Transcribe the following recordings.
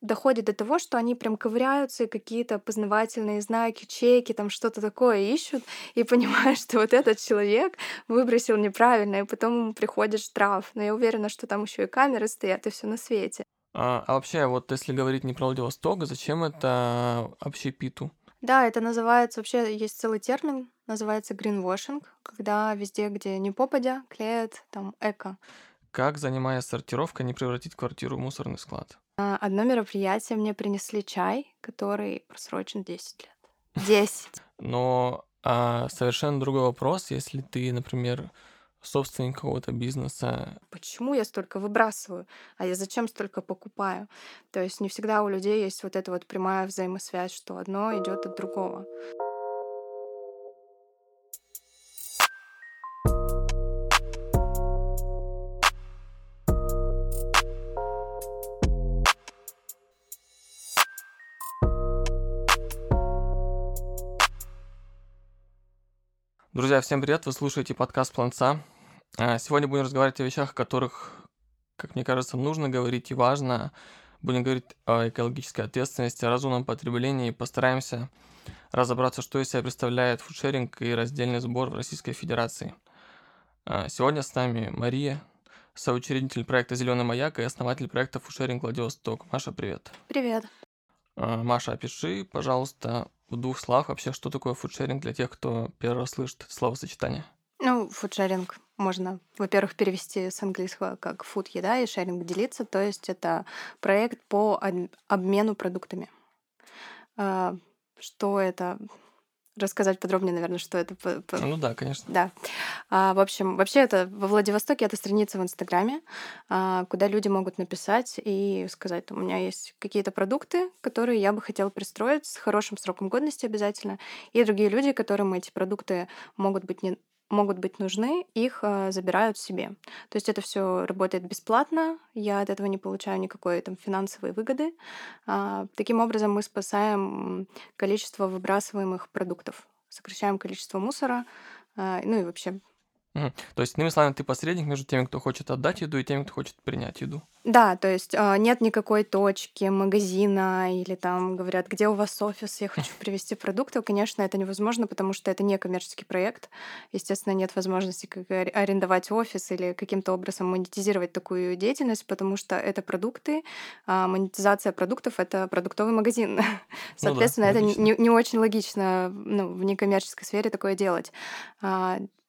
доходит до того, что они прям ковыряются и какие-то познавательные знаки, чеки, там что-то такое ищут, и понимаешь, что вот этот человек выбросил неправильно, и потом ему приходит штраф. Но я уверена, что там еще и камеры стоят, и все на свете. А, а вообще, вот если говорить не про Владивосток, зачем это общепиту? Да, это называется, вообще есть целый термин, называется greenwashing, когда везде, где не попадя, клеят там эко. Как, занимаясь сортировкой, не превратить квартиру в мусорный склад? А, Одно мероприятие мне принесли чай, который просрочен 10 лет. 10. Но а, совершенно другой вопрос, если ты, например, собственник какого-то бизнеса. Почему я столько выбрасываю? А я зачем столько покупаю? То есть не всегда у людей есть вот эта вот прямая взаимосвязь, что одно идет от другого. Друзья, всем привет! Вы слушаете подкаст Планца. Сегодня будем разговаривать о вещах, о которых, как мне кажется, нужно говорить и важно. Будем говорить о экологической ответственности, о разумном потреблении и постараемся разобраться, что из себя представляет фудшеринг и раздельный сбор в Российской Федерации. А, Сегодня с нами Мария, соучредитель проекта «Зеленый маяк» и основатель проекта «Фудшеринг Владивосток». Маша, привет. Привет. А, Маша, опиши, пожалуйста, в двух словах вообще, что такое фудшеринг для тех, кто первый раз слышит словосочетание? Ну, фудшеринг можно, во-первых, перевести с английского как food еда и шеринг делиться, то есть это проект по об- обмену продуктами. А, Что это? Рассказать подробнее, наверное, что это. Ну да, конечно. Да. А, в общем, вообще это во Владивостоке это страница в Инстаграме, а, куда люди могут написать и сказать, у меня есть какие-то продукты, которые я бы хотела пристроить с хорошим сроком годности обязательно, и другие люди, которым эти продукты могут быть не могут быть нужны, их а, забирают себе. То есть это все работает бесплатно, я от этого не получаю никакой там финансовой выгоды. А, таким образом мы спасаем количество выбрасываемых продуктов, сокращаем количество мусора, а, ну и вообще То есть, иными словами, ты посредник между теми, кто хочет отдать еду, и теми, кто хочет принять еду. Да, то есть а, нет никакой точки, магазина или там говорят, где у вас офис, я хочу привезти продукты. Конечно, это невозможно, потому что это не коммерческий проект. Естественно, нет возможности как арендовать офис или каким-то образом монетизировать такую деятельность, потому что это продукты, а монетизация продуктов — это продуктовый магазин. Ну да, Соответственно, это не, логично. не- не очень логично ну, в некоммерческой сфере такое делать.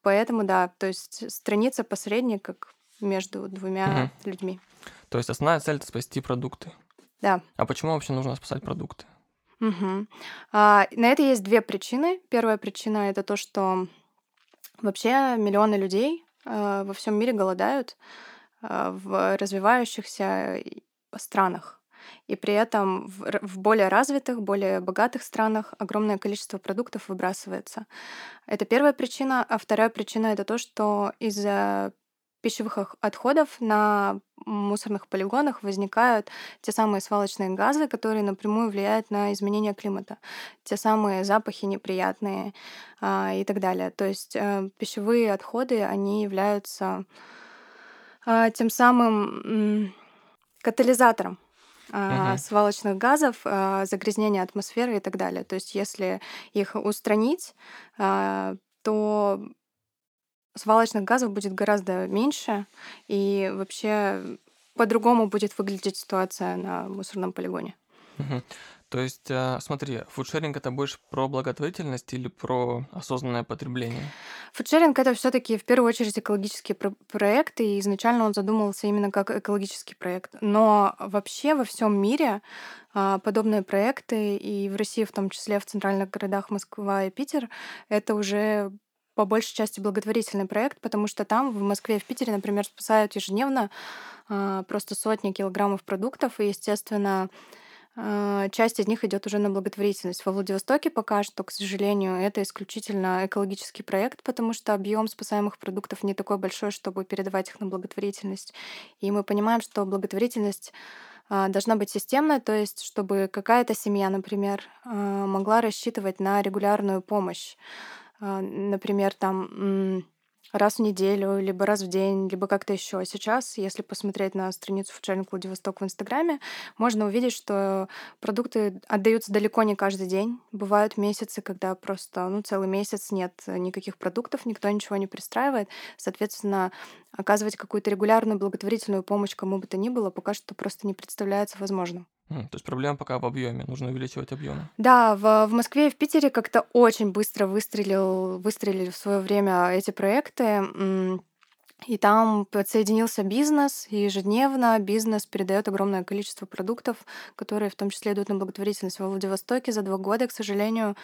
Поэтому, да, то есть страница посредник как между двумя Мгм. людьми. То есть, основная цель это спасти продукты. Да. А почему вообще нужно спасать продукты? Мгм. А, на это есть две причины. Первая причина это то, что вообще миллионы людей а, во всем мире голодают а, в развивающихся и- странах. И при этом в, в более развитых, более богатых странах огромное количество продуктов выбрасывается. Это первая причина. А вторая причина это то, что из-за пищевых отходов на мусорных полигонах возникают те самые свалочные газы, которые напрямую влияют на изменение климата, те самые запахи неприятные а, и так далее. То есть э, пищевые отходы, они являются а, тем самым м, катализатором а, Мгм. свалочных газов, а, загрязнения атмосферы и так далее. То есть если их устранить, а, то свалочных газов будет гораздо меньше, и вообще по-другому будет выглядеть ситуация на мусорном полигоне. Мгм. То есть, а, смотри, фудшеринг это больше про благотворительность или про осознанное потребление? Фудшеринг это все-таки в первую очередь экологический про- проект, и изначально он задумывался именно как экологический проект. Но вообще во всем мире а, подобные проекты, и в России в том числе в центральных городах Москва и Питер, это уже по большей части благотворительный проект, потому что там, в Москве и в Питере, например, спасают ежедневно а, просто сотни килограммов продуктов, и, естественно, часть из них идет уже на благотворительность. Во Владивостоке пока что, к сожалению, это исключительно экологический проект, потому что объем спасаемых продуктов не такой большой, чтобы передавать их на благотворительность. И мы понимаем, что благотворительность а, должна быть системной, то есть чтобы какая-то семья, например, а, могла рассчитывать на регулярную помощь. А, Например, там раз в неделю, либо раз в день, либо как-то еще. Сейчас, если посмотреть на страницу Фуджеринг Владивосток в Инстаграме, можно увидеть, что продукты отдаются далеко не каждый день. Бывают месяцы, когда просто ну, целый месяц нет никаких продуктов, никто ничего не пристраивает. Соответственно, оказывать какую-то регулярную благотворительную помощь кому бы то ни было пока что просто не представляется возможным. То есть проблема пока в объеме, нужно увеличивать объемы. Да, в, в Москве и в Питере как-то очень быстро выстрелил, выстрелили в свое время эти проекты. И там подсоединился бизнес, и ежедневно бизнес передает огромное количество продуктов, которые в том числе идут на благотворительность. Во Владивостоке за два года, к сожалению,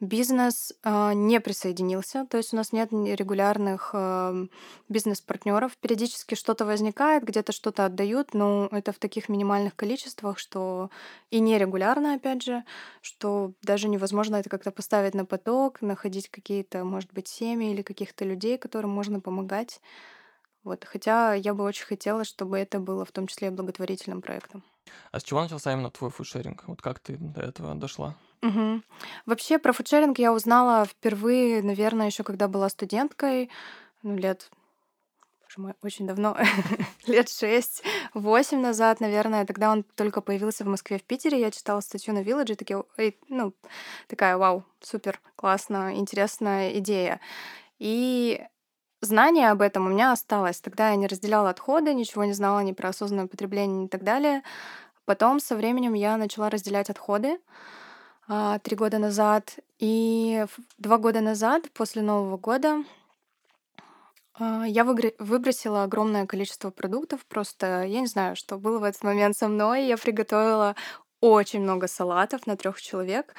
бизнес э, не присоединился, то есть у нас нет регулярных э, бизнес-партнеров. Периодически что-то возникает, где-то что-то отдают, но это в таких минимальных количествах, что и нерегулярно, опять же, что даже невозможно это как-то поставить на поток, находить какие-то, может быть, семьи или каких-то людей, которым можно помогать. Вот. Хотя я бы очень хотела, чтобы это было в том числе благотворительным проектом. А с чего начался именно твой фудшеринг? Вот как ты до этого дошла? Угу. Вообще про фудшеринг я узнала впервые, наверное, еще когда была студенткой, ну, лет боже мой, очень давно, лет шесть, восемь назад, наверное, тогда он только появился в Москве, в Питере, я читала статью на Village, и такие, ну, такая, вау, супер, классно, интересная идея. И знание об этом у меня осталось. Тогда я не разделяла отходы, ничего не знала ни про осознанное потребление и так далее. Потом со временем я начала разделять отходы а, три года назад. И два года назад, после Нового года, а, я выбросила огромное количество продуктов. Просто я не знаю, что было в этот момент со мной. Я приготовила очень много салатов на трех человек.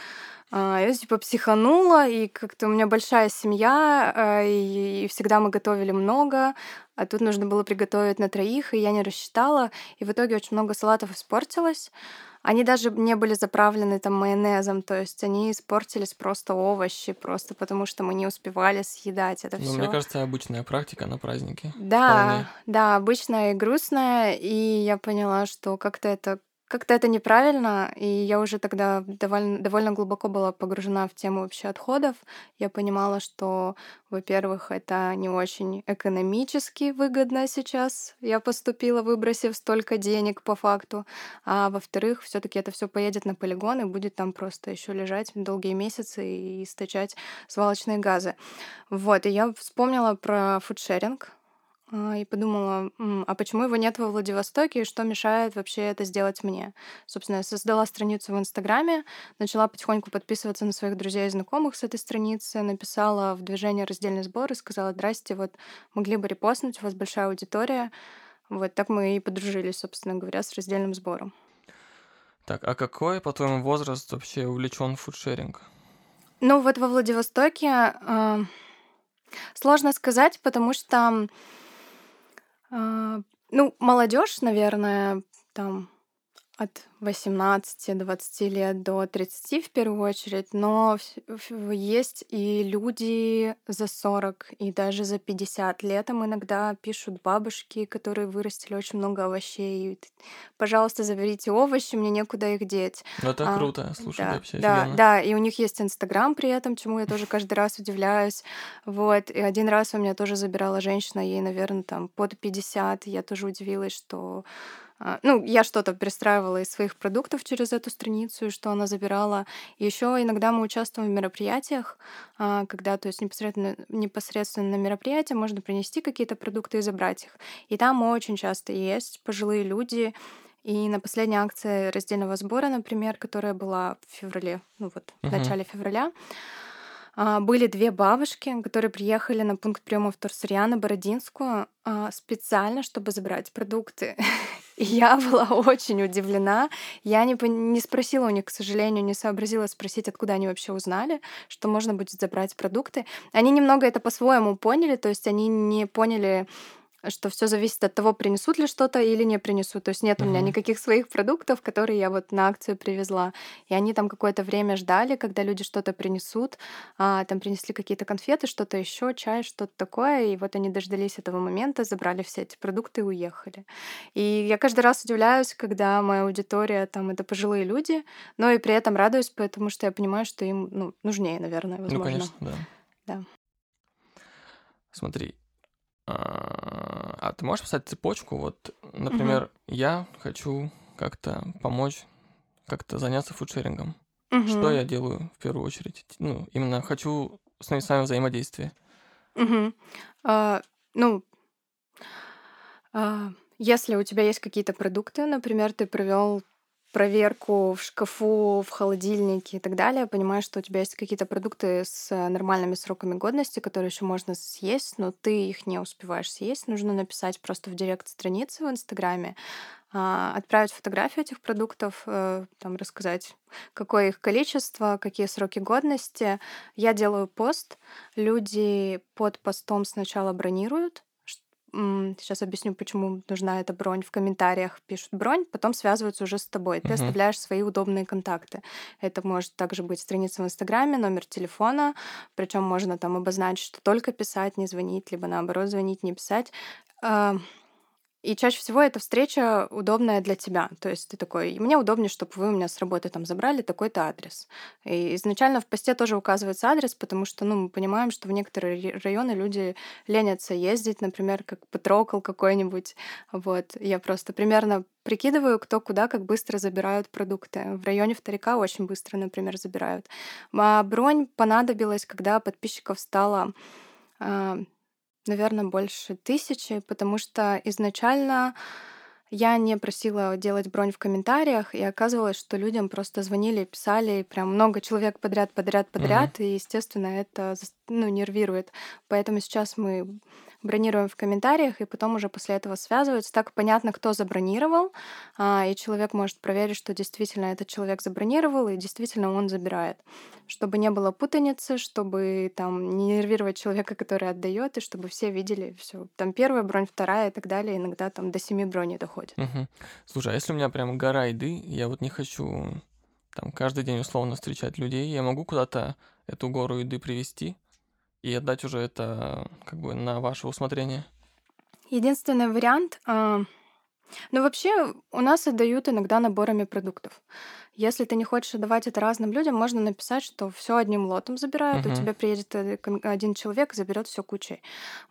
А, я типа психанула, и как-то у меня большая семья, а, и всегда мы готовили много, а тут нужно было приготовить на троих, и я не рассчитала, и в итоге очень много салатов испортилось. Они даже не были заправлены там майонезом, то есть они испортились просто овощи, просто потому что мы не успевали съедать это ну, все. Мне кажется, обычная практика на празднике. Да, Вполне. да, обычная и грустная, и я поняла, что как-то это как-то это неправильно, и я уже тогда довольно, довольно глубоко была погружена в тему вообще отходов. Я понимала, что, во-первых, это не очень экономически выгодно сейчас. Я поступила, выбросив столько денег по факту. А во-вторых, все таки это все поедет на полигон и будет там просто еще лежать долгие месяцы и источать свалочные газы. Вот, и я вспомнила про фудшеринг, и подумала, а почему его нет во Владивостоке, и что мешает вообще это сделать мне? Собственно, я создала страницу в Инстаграме, начала потихоньку подписываться на своих друзей и знакомых с этой страницы, написала в движение раздельный сбор и сказала, здрасте, вот могли бы репостнуть, у вас большая аудитория. Вот так мы и подружились, собственно говоря, с раздельным сбором. Так, а какой, по твоему возраст вообще увлечен фудшеринг? Ну вот во Владивостоке э, сложно сказать, потому что а, ну, молодежь, наверное, там от 18-20 лет до 30 в первую очередь, но есть и люди за 40 и даже за 50 летом иногда пишут бабушки, которые вырастили очень много овощей. И, Пожалуйста, заберите овощи, мне некуда их деть. Ну, это а, круто, слушай, да, вообще да, офигенно. да, и у них есть Инстаграм при этом, чему я тоже каждый раз удивляюсь. Вот, и один раз у меня тоже забирала женщина, ей, наверное, там под 50, я тоже удивилась, что ну, я что-то пристраивала из своих продуктов через эту страницу, и что она забирала. Еще иногда мы участвуем в мероприятиях, а, когда, то есть непосредственно, непосредственно на мероприятие можно принести какие-то продукты и забрать их. И там очень часто есть пожилые люди, и на последней акции раздельного сбора, например, которая была в феврале, ну вот, в начале февраля, а, были две бабушки, которые приехали на пункт приема в Торсурья Бородинскую а, специально, чтобы забрать продукты. Я была очень удивлена. Я не, не спросила у них, к сожалению, не сообразила спросить, откуда они вообще узнали, что можно будет забрать продукты. Они немного это по-своему поняли, то есть они не поняли что все зависит от того, принесут ли что-то или не принесут. То есть нет у меня никаких своих продуктов, которые я вот на акцию привезла. И они там какое-то время ждали, когда люди что-то принесут. А, там принесли какие-то конфеты, что-то еще, чай, что-то такое. И вот они дождались этого момента, забрали все эти продукты и уехали. И я каждый раз удивляюсь, когда моя аудитория там это пожилые люди, но и при этом радуюсь, потому что я понимаю, что им ну, нужнее, наверное, Ну, возможно. конечно, да. Да. Смотри, а, а ты можешь писать цепочку? Вот, например, угу. я хочу как-то помочь, как-то заняться фудшерингом. Угу. Что я делаю в первую очередь? Ну, именно хочу с вами взаимодействие. Угу. А, ну, а, если у тебя есть какие-то продукты, например, ты провел проверку в шкафу, в холодильнике и так далее, понимаешь, что у тебя есть какие-то продукты с нормальными сроками годности, которые еще можно съесть, но ты их не успеваешь съесть, нужно написать просто в директ страницы в Инстаграме, а, отправить фотографию этих продуктов, э, там рассказать, какое их количество, какие сроки годности. Я делаю пост, люди под постом сначала бронируют, Сейчас объясню, почему нужна эта бронь. В комментариях пишут бронь, потом связываются уже с тобой. Ты uh-huh. оставляешь свои удобные контакты. Это может также быть страница в Инстаграме, номер телефона. Причем можно там обозначить, что только писать, не звонить, либо наоборот звонить, не писать. И чаще всего эта встреча удобная для тебя. То есть ты такой, мне удобнее, чтобы вы у меня с работы там забрали такой-то адрес. И изначально в посте тоже указывается адрес, потому что, ну, мы понимаем, что в некоторые районы люди ленятся ездить, например, как Петрокол какой-нибудь. Вот. Я просто примерно прикидываю, кто куда, как быстро забирают продукты. В районе вторика очень быстро, например, забирают. А бронь понадобилась, когда подписчиков стало а, наверное, больше тысячи, потому что изначально я не просила делать бронь в комментариях, и оказывалось, что людям просто звонили, писали, прям много человек подряд, подряд, подряд, mm-hmm. и, естественно, это ну, нервирует. Поэтому сейчас мы бронируем в комментариях, и потом уже после этого связываются. Так понятно, кто забронировал, а, и человек может проверить, что действительно этот человек забронировал, и действительно он забирает. Чтобы не было путаницы, чтобы там не нервировать человека, который отдает, и чтобы все видели все. Там первая бронь, вторая и так далее. Иногда там до семи броней доходит. Угу. Слушай, а если у меня прям гора еды, я вот не хочу там каждый день условно встречать людей, я могу куда-то эту гору еды привести? И отдать уже это как бы на ваше усмотрение? Единственный вариант... Э, ну, вообще, у нас отдают иногда наборами продуктов. Если ты не хочешь отдавать это разным людям, можно написать, что все одним лотом забирают, uh-huh. у тебя приедет э, один человек и заберет все кучей.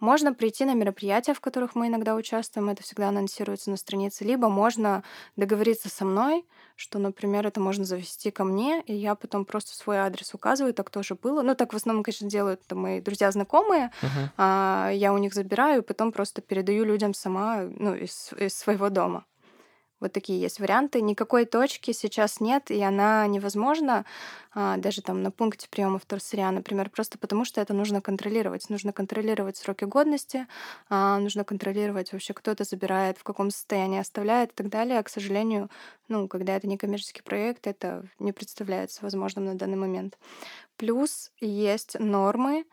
Можно прийти на мероприятия, в которых мы иногда участвуем, это всегда анонсируется на странице, либо можно договориться со мной, что, например, это можно завести ко мне, и я потом просто свой адрес указываю, так тоже было. Ну, так в основном, конечно, делают это мои друзья знакомые, uh-huh. а я у них забираю, и потом просто передаю людям сама, ну, из, из своего дома. Вот такие есть варианты. Никакой точки сейчас нет, и она невозможна а, даже там на пункте приема вторсырья, например, просто потому что это нужно контролировать. Нужно контролировать сроки годности, а, нужно контролировать вообще, кто это забирает, в каком состоянии оставляет и так далее. А, к сожалению, ну, когда это не коммерческий проект, это не представляется возможным на данный момент. Плюс есть нормы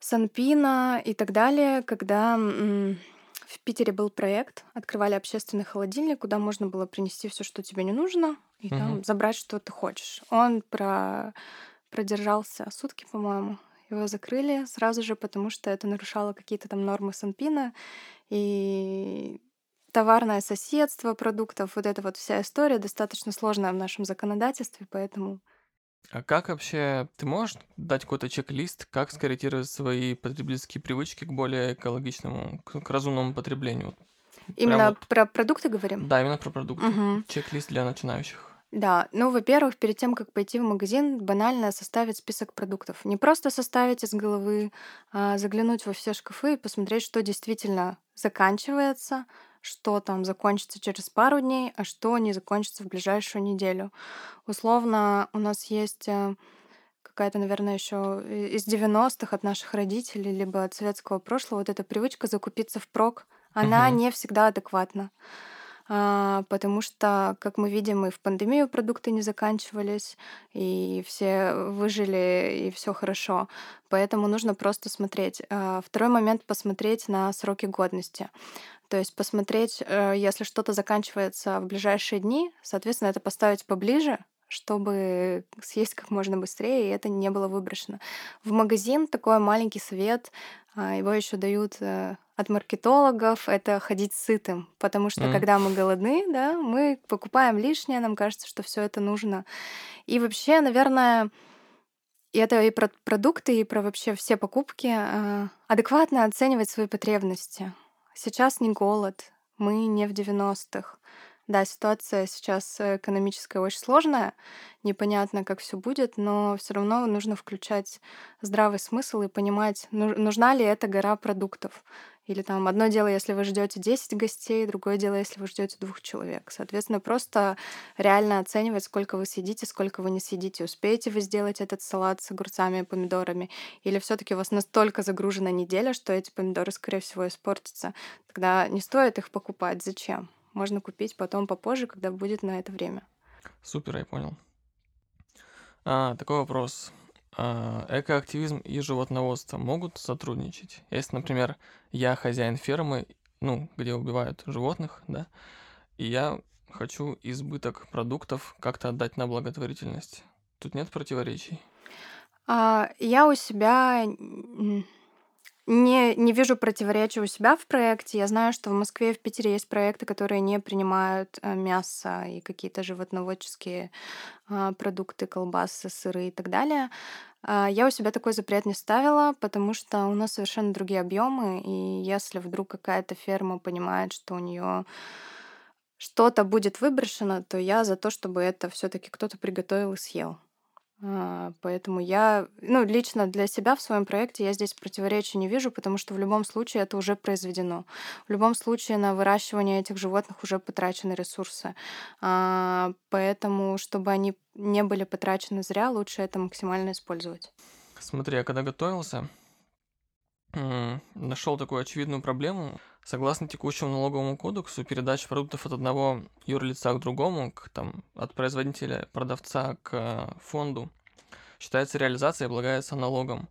Санпина и так далее, когда в Питере был проект, открывали общественный холодильник, куда можно было принести все, что тебе не нужно, и угу. там забрать, что ты хочешь. Он про... продержался сутки, по-моему. Его закрыли сразу же, потому что это нарушало какие-то там нормы Санпина. И товарное соседство продуктов, вот эта вот вся история достаточно сложная в нашем законодательстве, поэтому а как вообще ты можешь дать какой-то чек-лист, как скорректировать свои потребительские привычки к более экологичному, к, к разумному потреблению? Именно вот... про продукты говорим? Да, именно про продукты. Угу. Чек-лист для начинающих. Да, ну, во-первых, перед тем, как пойти в магазин, банально составить список продуктов. Не просто составить из головы, а заглянуть во все шкафы и посмотреть, что действительно заканчивается, что там закончится через пару дней, а что не закончится в ближайшую неделю. Условно, у нас есть э, какая-то, наверное, еще из 90-х от наших родителей, либо от советского прошлого, вот эта привычка закупиться впрок, она угу. не всегда адекватна. А, потому что, как мы видим, и в пандемию продукты не заканчивались, и все выжили, и все хорошо. Поэтому нужно просто смотреть. А, второй момент — посмотреть на сроки годности. То есть посмотреть, э, если что-то заканчивается в ближайшие дни, соответственно, это поставить поближе, чтобы съесть как можно быстрее, и это не было выброшено. В магазин такой маленький совет, а, его еще дают э, от маркетологов, это ходить сытым, потому что mm. когда мы голодны, да, мы покупаем лишнее, нам кажется, что все это нужно. И вообще, наверное, И это и про продукты, и про вообще все покупки. А, адекватно оценивать свои потребности. Сейчас не голод, мы не в 90-х. Да, ситуация сейчас э, экономическая очень сложная, непонятно, как все будет, но все равно нужно включать здравый смысл и понимать, нужна ли эта гора продуктов. Или там одно дело, если вы ждете 10 гостей, другое дело, если вы ждете двух человек. Соответственно, просто реально оценивать, сколько вы съедите, сколько вы не съедите. Успеете вы сделать этот салат с огурцами и помидорами? Или все таки у вас настолько загружена неделя, что эти помидоры, скорее всего, испортятся? Тогда не стоит их покупать. Зачем? Можно купить потом попозже, когда будет на это время. Супер, я понял. А, такой вопрос. А, экоактивизм и животноводство могут сотрудничать? Если, например, я хозяин фермы, ну, где убивают животных, да, и я хочу избыток продуктов как-то отдать на благотворительность. Тут нет противоречий? А, я у себя не, не вижу противоречия у себя в проекте. Я знаю, что в Москве и в Питере есть проекты, которые не принимают э, мясо и какие-то животноводческие а, продукты, колбасы, сыры и так далее. А, я у себя такой запрет не ставила, потому что у нас совершенно другие объемы, и если вдруг какая-то ферма понимает, что у нее что-то будет выброшено, то я за то, чтобы это все-таки кто-то приготовил и съел. А, поэтому я, ну, лично для себя в своем проекте я здесь противоречия не вижу, потому что в любом случае это уже произведено. В любом случае на выращивание этих животных уже потрачены ресурсы. А, поэтому, чтобы они не были потрачены зря, лучше это максимально использовать. Смотри, я когда готовился, нашел такую очевидную проблему. Согласно текущему налоговому кодексу, передача продуктов от одного юрлица к другому, к, там, от производителя, продавца к э, фонду, считается реализацией и облагается налогом.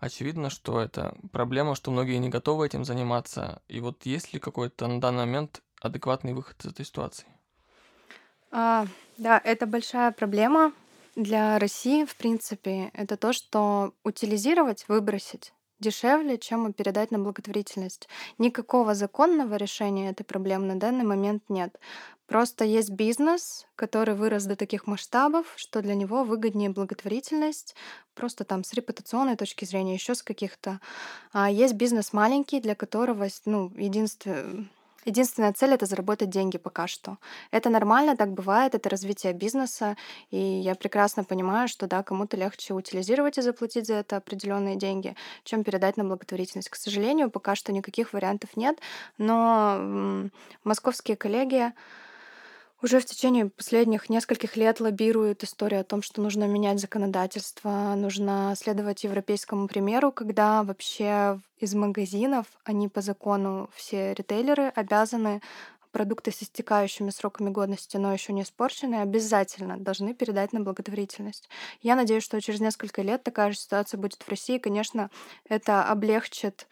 Очевидно, что это проблема, что многие не готовы этим заниматься. И вот есть ли какой-то на данный момент адекватный выход из этой ситуации? А, да, это большая проблема для России, в принципе. Это то, что утилизировать, выбросить дешевле, чем передать на благотворительность. Никакого законного решения этой проблемы на данный момент нет. Просто есть бизнес, который вырос до таких масштабов, что для него выгоднее благотворительность, просто там с репутационной точки зрения, еще с каких-то. А есть бизнес маленький, для которого ну, единственное Единственная цель — это заработать деньги пока что. Это нормально, так бывает, это развитие бизнеса, и я прекрасно понимаю, что да, кому-то легче утилизировать и заплатить за это определенные деньги, чем передать на благотворительность. К сожалению, пока что никаких вариантов нет, но московские коллеги уже в течение последних нескольких лет лоббируют историю о том, что нужно менять законодательство, нужно следовать европейскому примеру, когда вообще из магазинов они по закону все ритейлеры обязаны продукты с истекающими сроками годности, но еще не испорченные, обязательно должны передать на благотворительность. Я надеюсь, что через несколько лет такая же ситуация будет в России. Конечно, это облегчит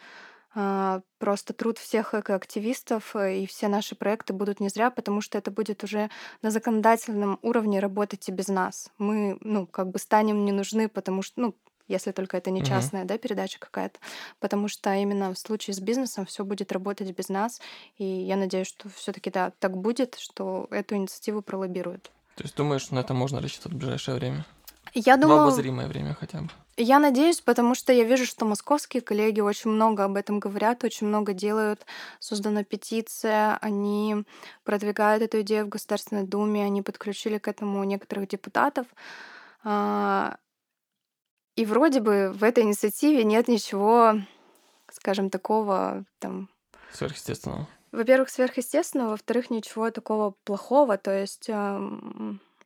просто труд всех экоактивистов, э, и все наши проекты будут не зря, потому что это будет уже на законодательном уровне работать и без нас. Мы, ну, как бы станем не нужны, потому что, ну, если только это не частная, да, передача какая-то, потому что именно в случае с бизнесом все будет работать без нас, и я надеюсь, что все-таки да, так будет, что эту инициативу пролоббируют. То есть думаешь, на это можно рассчитывать в ближайшее время? Я думаю... В обозримое время хотя бы. Я надеюсь, потому что я вижу, что московские коллеги очень много об этом говорят, очень много делают. Создана петиция, они продвигают эту идею в Государственной Думе, они подключили к этому некоторых депутатов. А, и вроде бы в этой инициативе нет ничего, скажем, такого там... Сверхъестественного. Во-первых, сверхъестественного, во-вторых, ничего такого плохого. То есть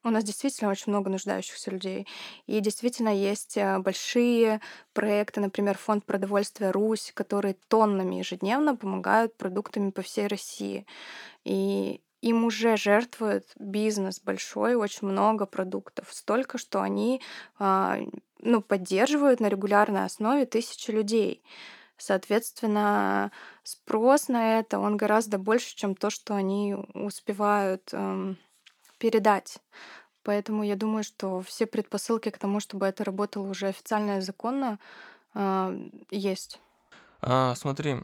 у нас действительно очень много нуждающихся людей. И действительно есть э, большие проекты, например, Фонд продовольствия Русь, которые тоннами ежедневно помогают продуктами по всей России. И им уже жертвует бизнес большой, очень много продуктов. Столько, что они а, ну, поддерживают на регулярной основе тысячи людей. Соответственно, спрос на это, он гораздо больше, чем то, что они успевают эм, передать. Поэтому я думаю, что все предпосылки к тому, чтобы это работало уже официально и законно, а, есть. А, смотри,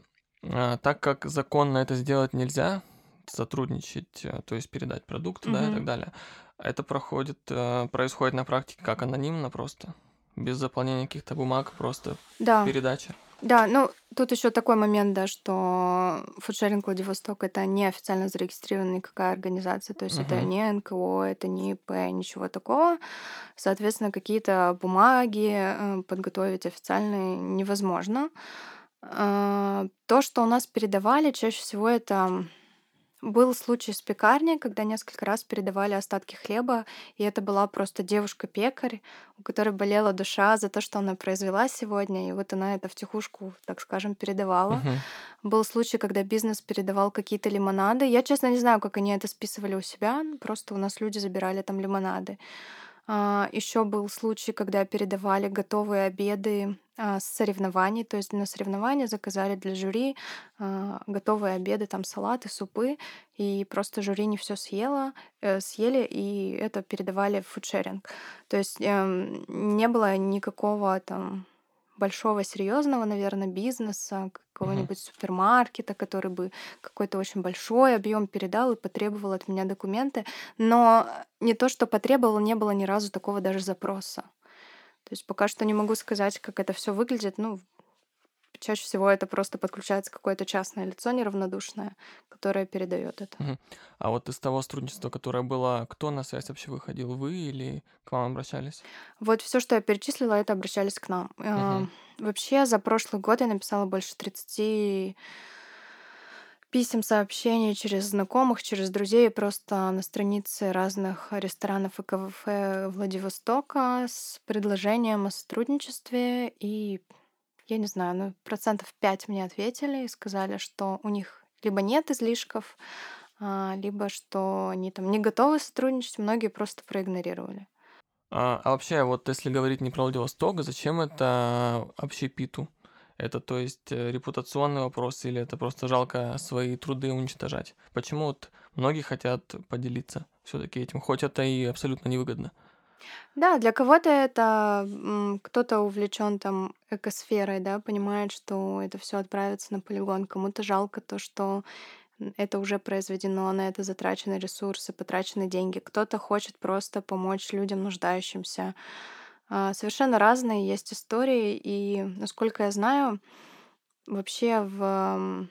а, так как законно это сделать нельзя, сотрудничать, э, то есть передать продукты, да, и так далее, это проходит, э, происходит на практике как анонимно просто. без заполнения каких-то бумаг, просто Да. передача. Да, ну тут еще такой момент, да, что фудшеринг Владивосток это не официально зарегистрированная никакая организация, то есть это Мгм. не НКО, это не ИП, ничего такого. Соответственно, какие-то бумаги э, подготовить официальные невозможно. А, То, что у нас передавали, чаще всего это был случай с пекарней, когда несколько раз передавали остатки хлеба, и это была просто девушка-пекарь, у которой болела душа за то, что она произвела сегодня, и вот она это втихушку, так скажем, передавала. Мгм. Был случай, когда бизнес передавал какие-то лимонады. Я, честно, не знаю, как они это списывали у себя, просто у нас люди забирали там лимонады. Еще был случай, когда передавали готовые обеды а, с соревнований, то есть на соревнования заказали для жюри а, готовые обеды, там салаты, супы, и просто жюри не все съело, э, съели, и это передавали в фудшеринг. То есть эм, не было никакого там большого серьезного, наверное, бизнеса, какого-нибудь супермаркета, который бы какой-то очень большой объем передал и потребовал от меня документы. Но не то, что потребовал, не было ни разу такого даже запроса. То есть пока что не могу сказать, как это все выглядит. Ну, чаще всего это просто подключается какое-то частное лицо неравнодушное, которое передает это. А вот из того сотрудничества, которое было, кто на связь вообще выходил? Вы или к вам обращались? Вот все, что я перечислила, это обращались к нам. Мгм. Вообще за прошлый год я написала больше 30 писем, сообщений через знакомых, через друзей, просто на странице разных ресторанов и кафе Владивостока с предложением о сотрудничестве. И я не знаю, ну, процентов 5 мне ответили и сказали, что у них либо нет излишков, а, либо что они там не готовы сотрудничать, многие просто проигнорировали. А, а вообще, вот если говорить не про Владивосток, зачем это общепиту? Это, то есть, э, репутационный вопрос или это просто жалко свои труды уничтожать? Почему вот многие хотят поделиться все-таки этим, хоть это и абсолютно невыгодно? Да, для кого-то это кто-то увлечен там экосферой, да, понимает, что это все отправится на полигон. Кому-то жалко то, что это уже произведено, на это затрачены ресурсы, потрачены деньги. Кто-то хочет просто помочь людям нуждающимся. А, Совершенно разные есть истории, и насколько я знаю, вообще в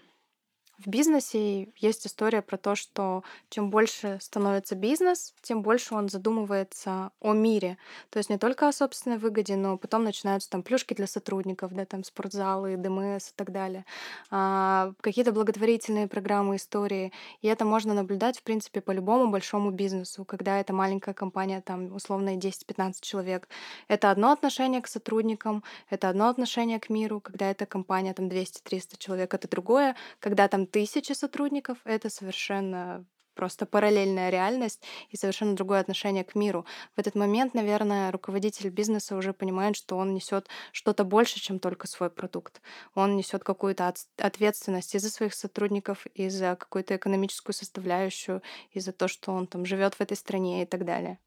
в бизнесе есть история про то, что чем больше становится бизнес, тем больше он задумывается о мире. То есть не только о собственной выгоде, но потом начинаются там плюшки для сотрудников, да, там спортзалы, ДМС и так далее. А, какие-то благотворительные программы, истории. И это можно наблюдать, в принципе, по любому большому бизнесу, когда это маленькая компания, там, условно, 10-15 человек. Это одно отношение к сотрудникам, это одно отношение к миру, когда это компания, там, 200-300 человек, это другое, когда там тысячи сотрудников, это совершенно просто параллельная реальность и совершенно другое отношение к миру. В этот момент, наверное, руководитель бизнеса уже понимает, что он несет что-то больше, чем только свой продукт. Он несет какую-то от- ответственность и за своих сотрудников, и за какую-то экономическую составляющую, и за то, что он там живет в этой стране и так далее.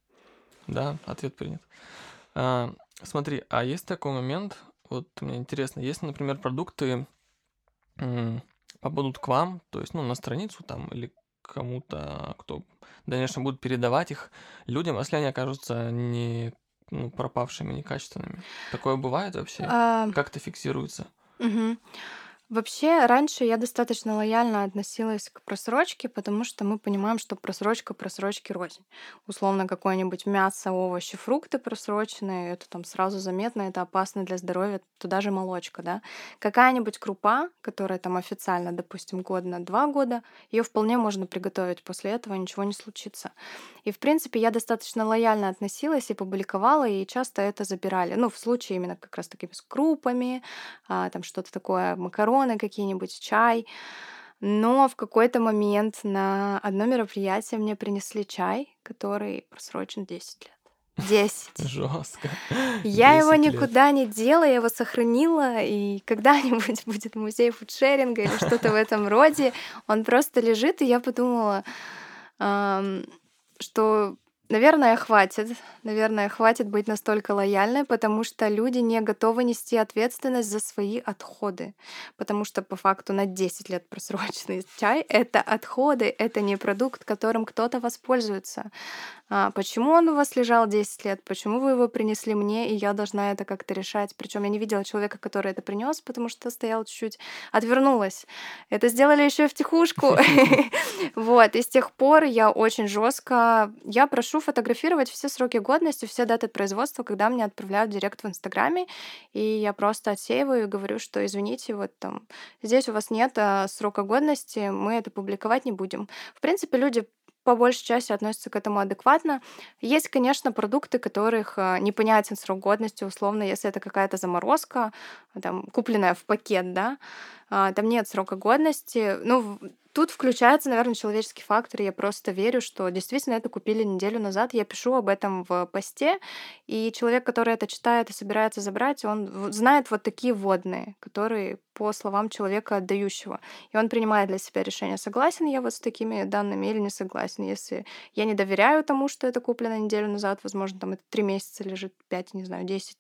Да, ответ принят. А, смотри, а есть такой момент, вот мне интересно, если, например, продукты попадут к вам, то есть, ну, на страницу там или кому-то, кто дальнейшем будет передавать их людям, если они окажутся не ну, пропавшими, некачественными. Такое бывает вообще? А, Как это фиксируется? мгм. Вообще, раньше я достаточно лояльно относилась к просрочке, потому что мы понимаем, что просрочка просрочки рознь. Условно, какое-нибудь мясо, овощи, фрукты просроченные, это там сразу заметно, это опасно для здоровья, туда же молочка, да. Какая-нибудь крупа, которая там официально, допустим, год на два года, ее вполне можно приготовить после этого, ничего не случится. И, в принципе, я достаточно лояльно относилась и публиковала, и часто это забирали. Ну, в случае именно как раз таки с крупами, а, там что-то такое, макароны какие-нибудь, чай. Но в какой-то момент на одно мероприятие мне принесли чай, который просрочен 10 лет. 10. Жестко. Я его 10 лет. никуда не дела, я его сохранила, и когда-нибудь будет музей фудшеринга или что-то в этом роде. Он просто лежит, и я подумала, ам, что Наверное, хватит. Наверное, хватит быть настолько лояльной, потому что люди не готовы нести ответственность за свои отходы. Потому что по факту на 10 лет просроченный чай — это отходы, это не продукт, которым кто-то воспользуется. А почему он у вас лежал 10 лет? Почему вы его принесли мне, и я должна это как-то решать? Причем я не видела человека, который это принес, потому что стоял чуть-чуть, отвернулась. Это сделали еще в тихушку. Вот. И с тех пор я очень жестко. Я прошу фотографировать все сроки годности, все даты производства, когда мне отправляют директ в Инстаграме. И я просто отсеиваю и говорю, что извините, вот там здесь у вас нет а, срока годности, мы это публиковать не будем. В принципе, люди по большей части относятся к этому адекватно. Есть, конечно, продукты, которых э, непонятен срок годности, условно, если это какая-то заморозка, там, купленная в пакет, да, а, там нет срока годности. Ну, Тут включается, наверное, человеческий фактор. Я просто верю, что действительно это купили неделю назад. Я пишу об этом в посте, и человек, который это читает и собирается забрать, он знает вот такие водные, которые по словам человека отдающего. И он принимает для себя решение, согласен я вот с такими данными или не согласен. Если я не доверяю тому, что это куплено неделю назад, возможно, там это три месяца лежит, пять, не знаю, десять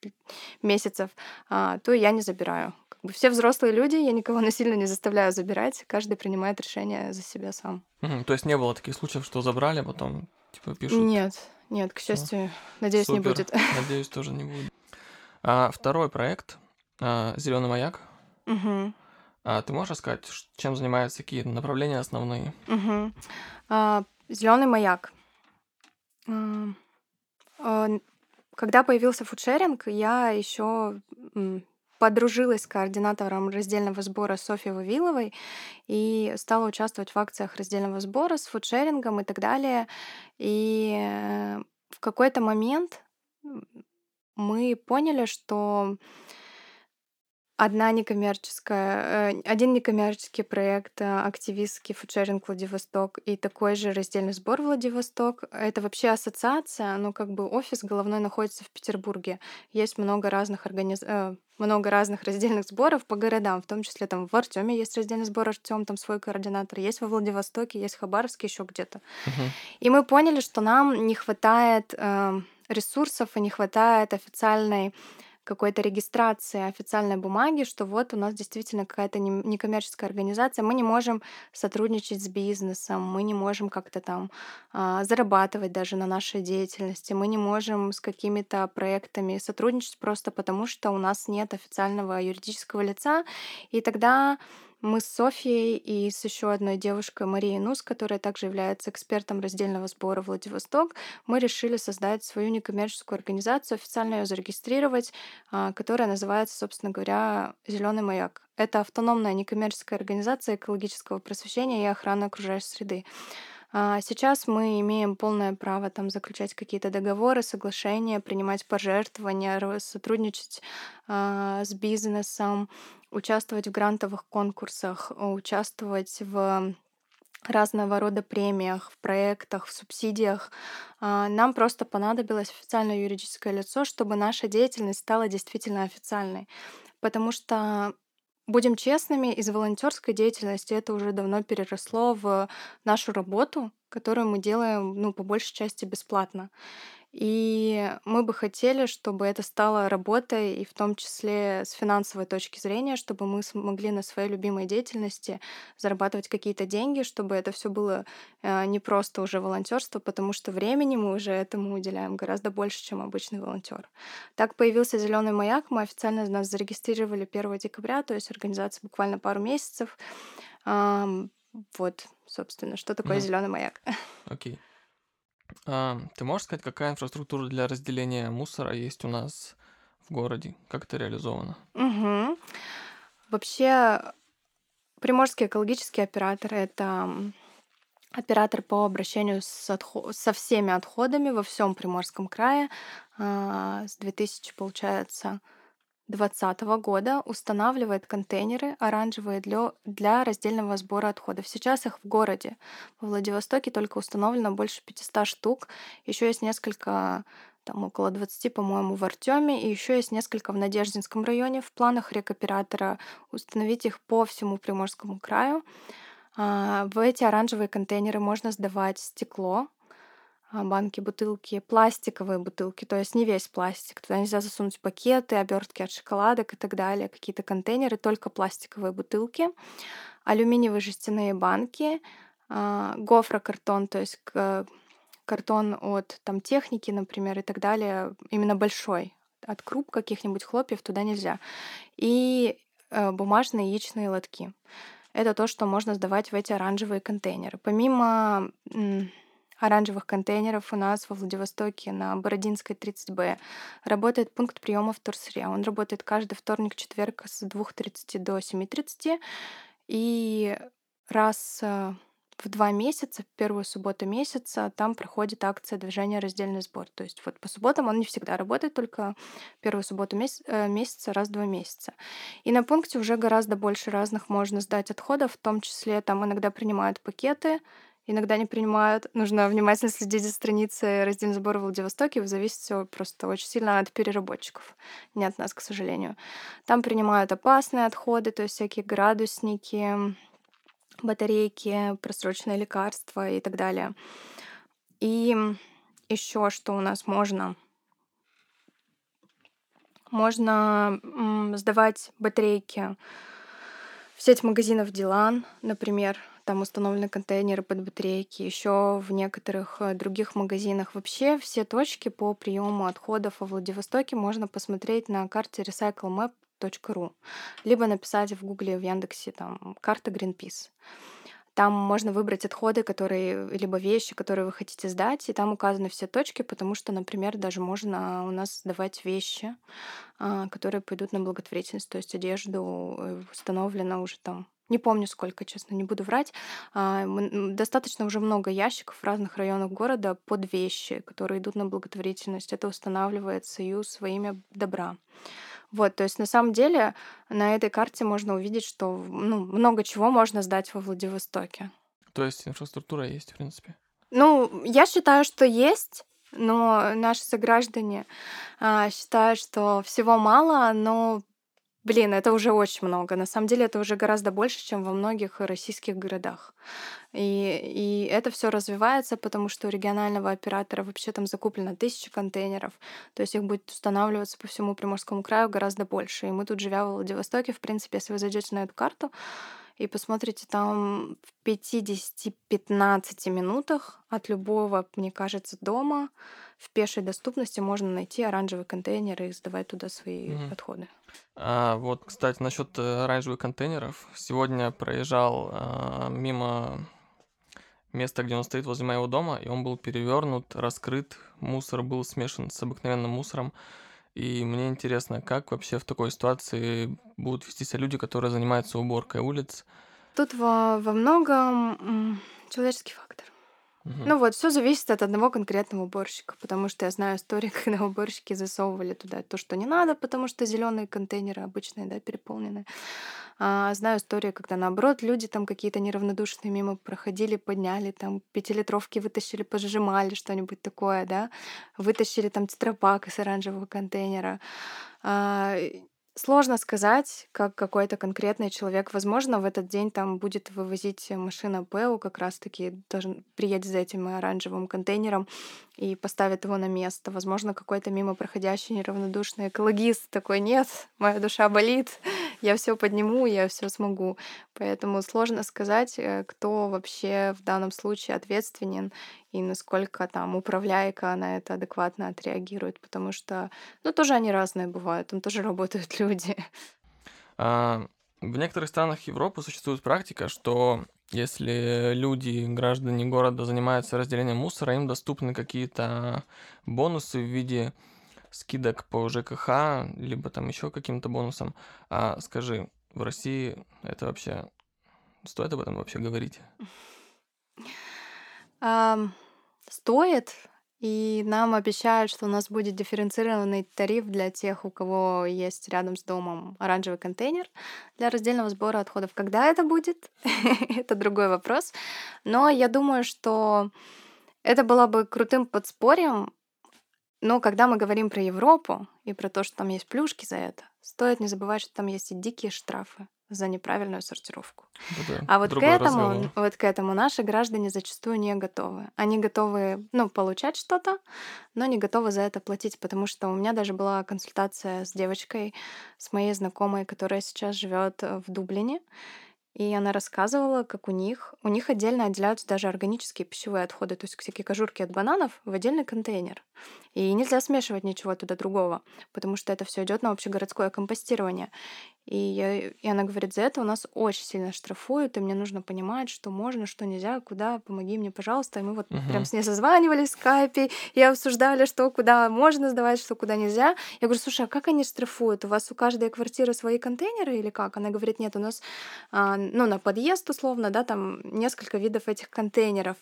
месяцев, а, то я не забираю бы все взрослые люди, я никого насильно не заставляю забирать, каждый принимает решение за себя сам. Угу, то есть не было таких случаев, что забрали, а потом типа пишут? Нет, нет, к счастью, надеюсь, Супер. не будет. Надеюсь, тоже не будет. А, второй проект а, Зеленый маяк. Угу. А, ты можешь сказать, чем занимаются, какие направления основные? Угу. А, Зеленый маяк. А, а, когда появился фудшеринг, я еще подружилась с координатором раздельного сбора Софьей Вавиловой и стала участвовать в акциях раздельного сбора с фудшерингом и так далее. И э, в какой-то момент мы поняли, что одна некоммерческая, э, один некоммерческий проект, э, активистский фудшеринг Владивосток и такой же раздельный сбор Владивосток. Это вообще ассоциация, ну как бы офис головной находится в Петербурге. Есть много разных организ... Э, много разных раздельных сборов по городам, в том числе там в Артеме есть раздельный сбор Артем, там свой координатор, есть во Владивостоке, есть в Хабаровске, еще где-то. Uh-huh. И мы поняли, что нам не хватает ресурсов и не хватает официальной какой-то регистрации официальной бумаги, что вот у нас действительно какая-то некоммерческая организация, мы не можем сотрудничать с бизнесом, мы не можем как-то там а, зарабатывать даже на нашей деятельности, мы не можем с какими-то проектами сотрудничать просто потому, что у нас нет официального юридического лица, и тогда мы с Софией и с еще одной девушкой Марией Нус, которая также является экспертом раздельного сбора Владивосток, мы решили создать свою некоммерческую организацию, официально ее зарегистрировать, а, которая называется, собственно говоря, Зеленый маяк. Это автономная некоммерческая организация экологического просвещения и охраны окружающей среды. А, сейчас мы имеем полное право там заключать какие-то договоры, соглашения, принимать пожертвования, сотрудничать а, с бизнесом, участвовать в грантовых конкурсах, участвовать в разного рода премиях, в проектах, в субсидиях. А, нам просто понадобилось официальное юридическое лицо, чтобы наша деятельность стала действительно официальной. Потому что Будем честными, из волонтерской деятельности это уже давно переросло в нашу работу, которую мы делаем, ну, по большей части бесплатно. И мы бы хотели, чтобы это стало работой, и в том числе с финансовой точки зрения, чтобы мы смогли на своей любимой деятельности зарабатывать какие-то деньги, чтобы это все было э, не просто уже волонтерство, потому что времени мы уже этому уделяем гораздо больше, чем обычный волонтер. Так появился зеленый маяк. Мы официально нас зарегистрировали 1 декабря, то есть организация буквально пару месяцев. Вот, собственно, что такое mm. зеленый маяк. Окей. Okay. А, ты можешь сказать, какая инфраструктура для разделения мусора есть у нас в городе? Как это реализовано? Угу. Вообще, Приморский экологический оператор — это оператор по обращению с отход... со всеми отходами во всем Приморском крае. А, с 2000, получается, 2020 года устанавливает контейнеры оранжевые для, для раздельного сбора отходов. Сейчас их в городе. В Владивостоке только установлено больше 500 штук. Еще есть несколько там около 20, по-моему, в Артеме, и еще есть несколько в Надеждинском районе. В планах рекоператора установить их по всему Приморскому краю. А, в эти оранжевые контейнеры можно сдавать стекло, банки, бутылки, пластиковые бутылки, то есть не весь пластик. Туда нельзя засунуть пакеты, обертки от шоколадок и так далее, какие-то контейнеры, только пластиковые бутылки, алюминиевые жестяные банки, а, гофрокартон, то есть картон от там техники, например, и так далее, именно большой, от круп каких-нибудь хлопьев туда нельзя. И э, бумажные яичные лотки. Это то, что можно сдавать в эти оранжевые контейнеры. Помимо оранжевых контейнеров у нас во Владивостоке на Бородинской 30Б работает пункт приема в Турсре. Он работает каждый вторник, четверг с 2.30 до 7.30. И раз э, в два месяца, первую субботу месяца, там проходит акция движения «Раздельный сбор». То есть вот по субботам он не всегда работает, только первую субботу э, месяца раз в два месяца. И на пункте уже гораздо больше разных можно сдать отходов, в том числе там иногда принимают пакеты, иногда не принимают. Нужно внимательно следить за страницей раздельный сбор в Владивостоке. Зависит все просто очень сильно от переработчиков, не от нас, к сожалению. Там принимают опасные отходы, то есть всякие градусники, батарейки, просроченные лекарства и так далее. И еще что у нас можно? Можно сдавать батарейки в сеть магазинов Дилан, например, там установлены контейнеры под батарейки, еще в некоторых э, других магазинах. Вообще все точки по приему отходов во Владивостоке можно посмотреть на карте recyclemap.ru, либо написать в Гугле, в Яндексе там карта Greenpeace. Там можно выбрать отходы, которые, либо вещи, которые вы хотите сдать, и там указаны все точки, потому что, например, даже можно у нас сдавать вещи, а, которые пойдут на благотворительность, то есть одежду э, установлено уже там не помню сколько, честно, не буду врать. А, достаточно уже много ящиков в разных районах города под вещи, которые идут на благотворительность. Это устанавливает Союз во имя добра. Вот, то есть на самом деле на этой карте можно увидеть, что ну, много чего можно сдать во Владивостоке. То есть инфраструктура есть, в принципе? Ну, я считаю, что есть, но наши сограждане а, считают, что всего мало, но Блин, это уже очень много. На самом деле это уже гораздо больше, чем во многих российских городах. И, и это все развивается, потому что у регионального оператора вообще там закуплено тысячи контейнеров. То есть их будет устанавливаться по всему Приморскому краю гораздо больше. И мы тут, живя в Владивостоке, в принципе, если вы зайдете на эту карту, и посмотрите, там в 50-15 минутах от любого, мне кажется, дома в пешей доступности можно найти оранжевый контейнер и сдавать туда свои mm-hmm. отходы. А, вот, кстати, насчет э, оранжевых контейнеров. Сегодня проезжал а, мимо места, где он стоит возле моего дома, и он был перевернут, раскрыт, мусор был смешан с обыкновенным мусором. И мне интересно, как вообще в такой ситуации будут вести себя люди, которые занимаются уборкой улиц. Тут во, во многом человеческий фактор. Ну вот, все зависит от одного конкретного уборщика, потому что я знаю истории, когда уборщики засовывали туда то, что не надо, потому что зеленые контейнеры обычные, да, переполнены. А, знаю истории, когда наоборот люди там какие-то неравнодушные мимо проходили, подняли там пятилитровки, вытащили, пожимали что-нибудь такое, да, вытащили там тетрапак из оранжевого контейнера. А, Сложно сказать, как какой-то конкретный человек. Возможно, в этот день там будет вывозить машина ПЭУ, как раз-таки должен приедет за этим оранжевым контейнером и поставит его на место. Возможно, какой-то мимо проходящий неравнодушный экологист такой, нет, моя душа болит, я все подниму, я все смогу. Поэтому сложно сказать, э, кто вообще в данном случае ответственен и насколько там управляйка на это адекватно отреагирует, потому что, ну, тоже они разные бывают, там тоже работают люди. А, в некоторых странах Европы существует практика, что если люди, граждане города занимаются разделением мусора, им доступны какие-то бонусы в виде скидок по ЖКХ, либо там еще каким-то бонусом. А скажи, в России это вообще стоит об этом вообще говорить? Um, стоит, и нам обещают, что у нас будет дифференцированный тариф для тех, у кого есть рядом с домом оранжевый контейнер для раздельного сбора отходов. Когда это будет, это другой вопрос. Но я думаю, что это было бы крутым подспорьем. Но когда мы говорим про Европу и про то, что там есть плюшки за это, стоит не забывать, что там есть и дикие штрафы за неправильную сортировку. Это А вот к этому, разговор. вот к этому наши граждане зачастую не готовы. Они готовы, ну, получать что-то, но не готовы за это платить, потому что у меня даже была консультация с девочкой, с моей знакомой, которая сейчас живет в Дублине, и она рассказывала, как у них, у них отдельно отделяются даже органические пищевые отходы, то есть всякие кожурки от бананов в отдельный контейнер. И нельзя смешивать ничего туда другого, потому что это все идет на общегородское компостирование. И, я, и она говорит, за это у нас очень сильно штрафуют, и мне нужно понимать, что можно, что нельзя, куда, помоги мне, пожалуйста. И мы вот прям Мгм. с ней созванивались в скайпе и обсуждали, что куда можно сдавать, что куда нельзя. Я говорю, слушай, а как они штрафуют? У вас у каждой квартиры свои контейнеры или как? Она говорит, нет, у нас, а, ну, на подъезд условно, да, там несколько видов этих контейнеров.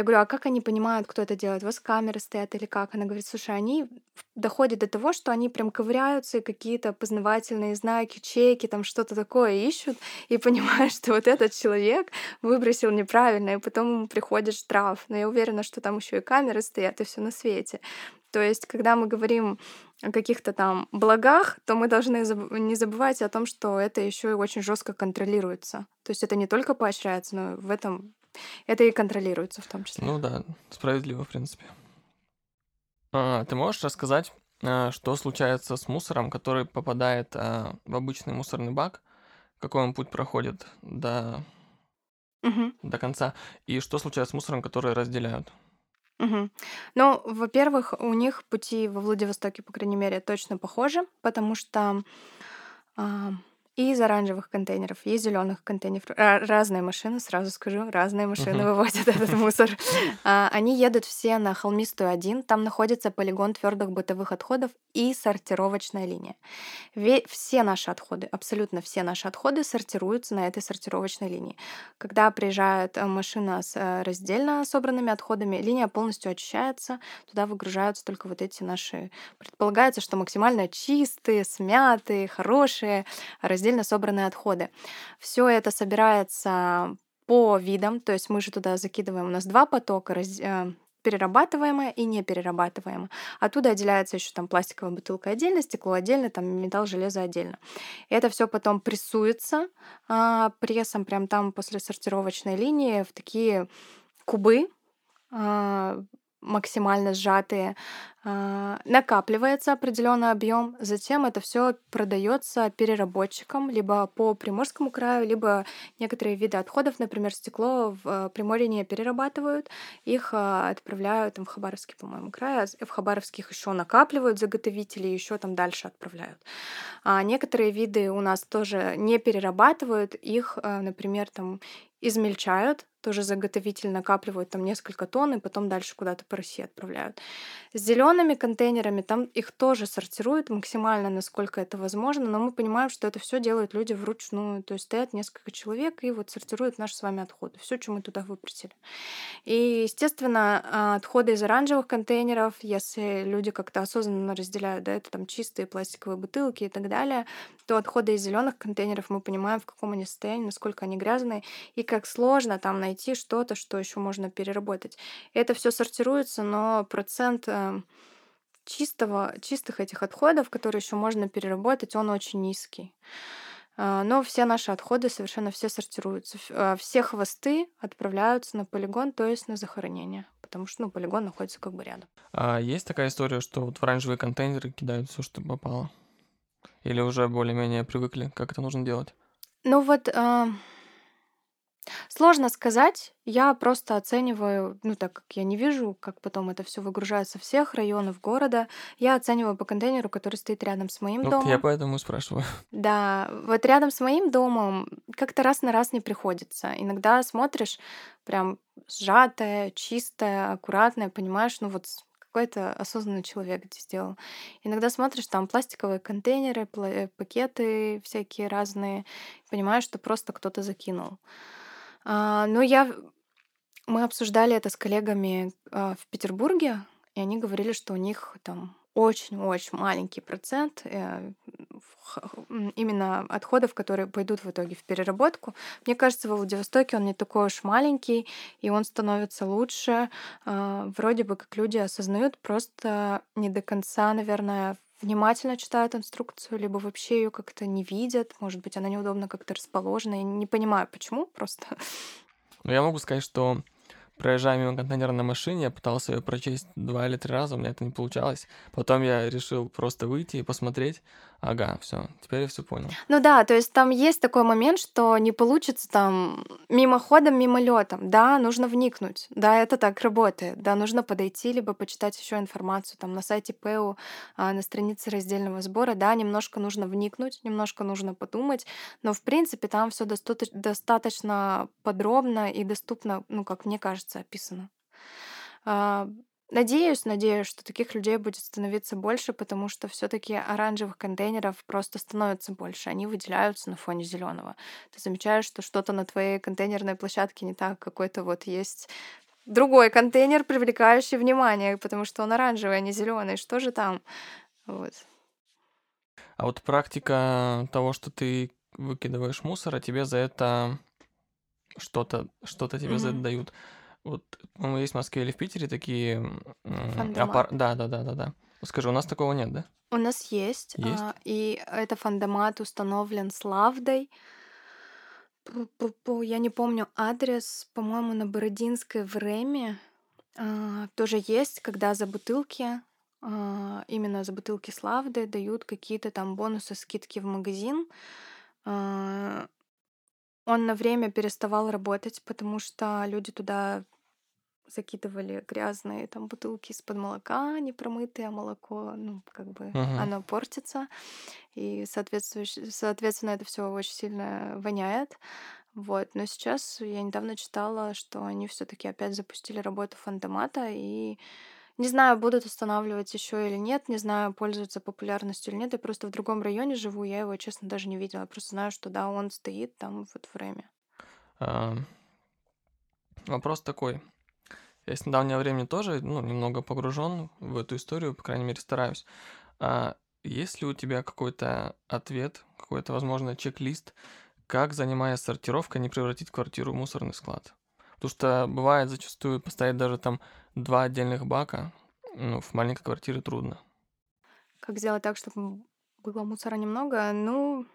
Я говорю, а как они понимают, кто это делает? У вас камеры стоят или как? Она говорит, слушай, они доходят до того, что они прям ковыряются и какие-то познавательные знаки, чеки, там что-то такое ищут и понимают, что вот этот человек выбросил неправильно, и потом ему приходит штраф. Но я уверена, что там еще и камеры стоят, и все на свете. То есть, когда мы говорим о каких-то там благах, то мы должны не забывать о том, что это еще и очень жестко контролируется. То есть это не только поощряется, но в этом это и контролируется в том числе. Ну да, справедливо, в принципе. А, ты можешь рассказать, а, что случается с мусором, который попадает а, в обычный мусорный бак? Какой он путь проходит до, Мгм. до конца? И что случается с мусором, который разделяют? Мгм. Ну, во-первых, у них пути во Владивостоке, по крайней мере, точно похожи, потому что а, и из оранжевых контейнеров, и из зеленых контейнеров ра- разные машины, сразу скажу, разные машины Мгм. вывозят этот мусор. А, Они едут все на холмистую 1, там находится полигон твердых бытовых отходов и сортировочная линия. Все наши отходы, абсолютно все наши отходы сортируются на этой сортировочной линии. Когда приезжает э, машина с э, раздельно собранными отходами, линия полностью очищается, туда выгружаются только вот эти наши... Предполагается, что максимально чистые, смятые, хорошие, раздельно собранные отходы. Все это собирается по видам, то есть мы же туда закидываем, у нас два потока, раз- э, перерабатываемое и неперерабатываемое. Оттуда отделяется еще там пластиковая бутылка отдельно, стекло отдельно, там металл, железо отдельно. И это все потом прессуется а, прессом прям там после сортировочной линии в такие кубы а, максимально сжатые, накапливается определенный объем, затем это все продается переработчикам либо по Приморскому краю, либо некоторые виды отходов, например, стекло в э, Приморье не перерабатывают, их а, отправляют там, в Хабаровский, по-моему, край, а в Хабаровских еще накапливают заготовители, еще там дальше отправляют. А некоторые виды у нас тоже не перерабатывают, их, например, там измельчают, тоже заготовитель накапливают там несколько тонн и потом дальше куда-то по России отправляют. С зелеными контейнерами там их тоже сортируют максимально, насколько это возможно, но мы понимаем, что это все делают люди вручную, то есть стоят несколько человек и вот сортируют наши с вами отходы, все, что мы туда выбросили. И, естественно, а, отходы из оранжевых контейнеров, если люди как-то осознанно разделяют, да, это там чистые пластиковые бутылки и так далее, то отходы из зеленых контейнеров мы понимаем, в каком они состоянии, насколько они грязные, и как сложно там найти что-то, что еще можно переработать. Это все сортируется, но процент э, чистого, чистых этих отходов, которые еще можно переработать, он очень низкий. А, Но все наши отходы совершенно все сортируются. А, Все хвосты отправляются на полигон, то есть на захоронение. Потому что ну, полигон находится как бы рядом. А есть такая история, что вот в оранжевые контейнеры кидают все, что попало? Или уже более-менее привыкли, как это нужно делать? Ну вот а, сложно сказать. Я просто оцениваю, ну так как я не вижу, как потом это все выгружается со всех районов города, я оцениваю по контейнеру, который стоит рядом с моим Вот домом. я поэтому и спрашиваю. Да, вот рядом с моим домом как-то раз на раз не приходится. Иногда смотришь прям сжатое, чистое, аккуратное, понимаешь, ну вот какой-то осознанный человек сделал. Иногда смотришь, там пластиковые контейнеры, э, пакеты всякие разные, понимаешь, что просто кто-то закинул. А, но я... Мы обсуждали это с коллегами а, в Петербурге, и они говорили, что у них там очень-очень маленький процент э, именно отходов, которые пойдут в итоге в переработку. Мне кажется, во Владивостоке он не такой уж маленький, и он становится лучше. А, Вроде бы как люди осознают, просто не до конца, наверное, внимательно читают инструкцию, либо вообще ее как-то не видят. Может быть, она неудобно как-то расположена. Я не понимаю, почему просто. Ну, я могу сказать, что проезжая мимо контейнера на машине, я пытался ее прочесть два или три раза, у меня это не получалось. Потом я решил просто выйти и посмотреть. Ага, все, теперь я все понял. Ну да, то есть там есть такой момент, что не получится там мимоходом, мимолетом. Да, нужно вникнуть. Да, это так работает. Да, нужно подойти, либо почитать еще информацию там на сайте ПЭУ, а, на странице раздельного сбора. Да, немножко нужно вникнуть, немножко нужно подумать, но в принципе там все достаточно подробно и доступно, ну, как мне кажется, описано. Надеюсь, надеюсь, что таких людей будет становиться больше, потому что все-таки оранжевых контейнеров просто становится больше. Они выделяются на фоне зеленого. Ты замечаешь, что что-то на твоей контейнерной площадке не так, какой-то вот есть другой контейнер, привлекающий внимание, потому что он оранжевый, а не зеленый. Что же там? Вот. А вот практика того, что ты выкидываешь мусор, а тебе за это что-то, что-то тебе mm-hmm. за это дают. Вот, по-моему, есть в Москве или в Питере такие... Аппар... Да, да, да, да, да. Скажи, у нас такого нет, да? У нас есть. есть? А, и это фандомат установлен с лавдой. Я не помню адрес, по-моему, на Бородинской в Реме. А, тоже есть, когда за бутылки, а, именно за бутылки с лавдой дают какие-то там бонусы, скидки в магазин. А, он на время переставал работать, потому что люди туда закидывали грязные там бутылки из-под молока, непромытое молоко, ну, как бы uh-huh. оно портится, и соответственно это все очень сильно воняет. Вот, но сейчас я недавно читала, что они все-таки опять запустили работу фантомата, и не знаю, будут устанавливать еще или нет, не знаю, пользуются популярностью или нет. Я просто в другом районе живу, я его, честно, даже не видела. Я просто знаю, что да, он стоит там вот в Рэме. А, вопрос такой. Я с недавнего времени тоже, ну, немного погружен в эту историю, по крайней мере, стараюсь. А есть ли у тебя какой-то ответ, какой-то, возможно, чек-лист, как, занимаясь сортировкой, не превратить квартиру в мусорный склад? Потому что бывает зачастую поставить даже там два отдельных бака, ну, в маленькой квартире трудно. Как сделать так, чтобы было мусора немного? Ну,